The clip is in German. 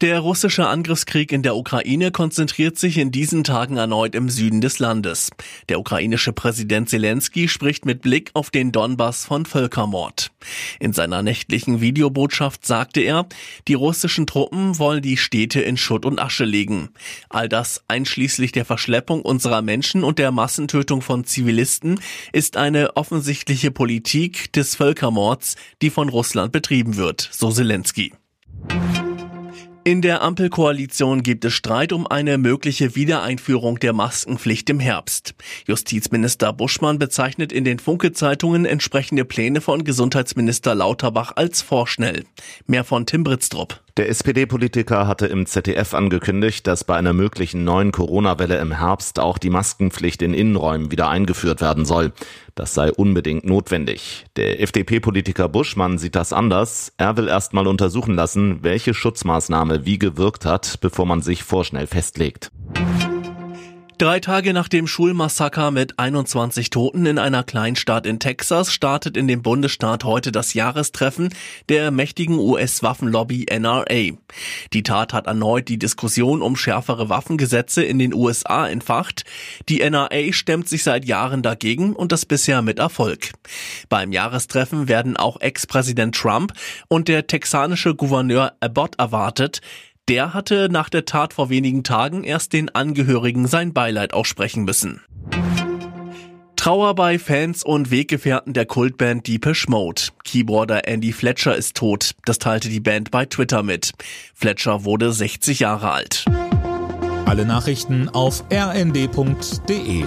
Der russische Angriffskrieg in der Ukraine konzentriert sich in diesen Tagen erneut im Süden des Landes. Der ukrainische Präsident Zelensky spricht mit Blick auf den Donbass von Völkermord. In seiner nächtlichen Videobotschaft sagte er, die russischen Truppen wollen die Städte in Schutt und Asche legen. All das einschließlich der Verschleppung unserer Menschen und der Massentötung von Zivilisten ist eine offensichtliche Politik des Völkermords, die von Russland betrieben wird, so Zelensky. In der Ampelkoalition gibt es Streit um eine mögliche Wiedereinführung der Maskenpflicht im Herbst. Justizminister Buschmann bezeichnet in den Funke-Zeitungen entsprechende Pläne von Gesundheitsminister Lauterbach als vorschnell. Mehr von Tim Britztrup. Der SPD-Politiker hatte im ZDF angekündigt, dass bei einer möglichen neuen Corona-Welle im Herbst auch die Maskenpflicht in Innenräumen wieder eingeführt werden soll. Das sei unbedingt notwendig. Der FDP-Politiker Buschmann sieht das anders. Er will erst mal untersuchen lassen, welche Schutzmaßnahme wie gewirkt hat, bevor man sich vorschnell festlegt. Drei Tage nach dem Schulmassaker mit 21 Toten in einer Kleinstadt in Texas startet in dem Bundesstaat heute das Jahrestreffen der mächtigen US-Waffenlobby NRA. Die Tat hat erneut die Diskussion um schärfere Waffengesetze in den USA entfacht. Die NRA stemmt sich seit Jahren dagegen und das bisher mit Erfolg. Beim Jahrestreffen werden auch Ex-Präsident Trump und der texanische Gouverneur Abbott erwartet. Der hatte nach der Tat vor wenigen Tagen erst den Angehörigen sein Beileid aussprechen müssen. Trauer bei Fans und Weggefährten der Kultband Deepish Mode. Keyboarder Andy Fletcher ist tot. Das teilte die Band bei Twitter mit. Fletcher wurde 60 Jahre alt. Alle Nachrichten auf rnd.de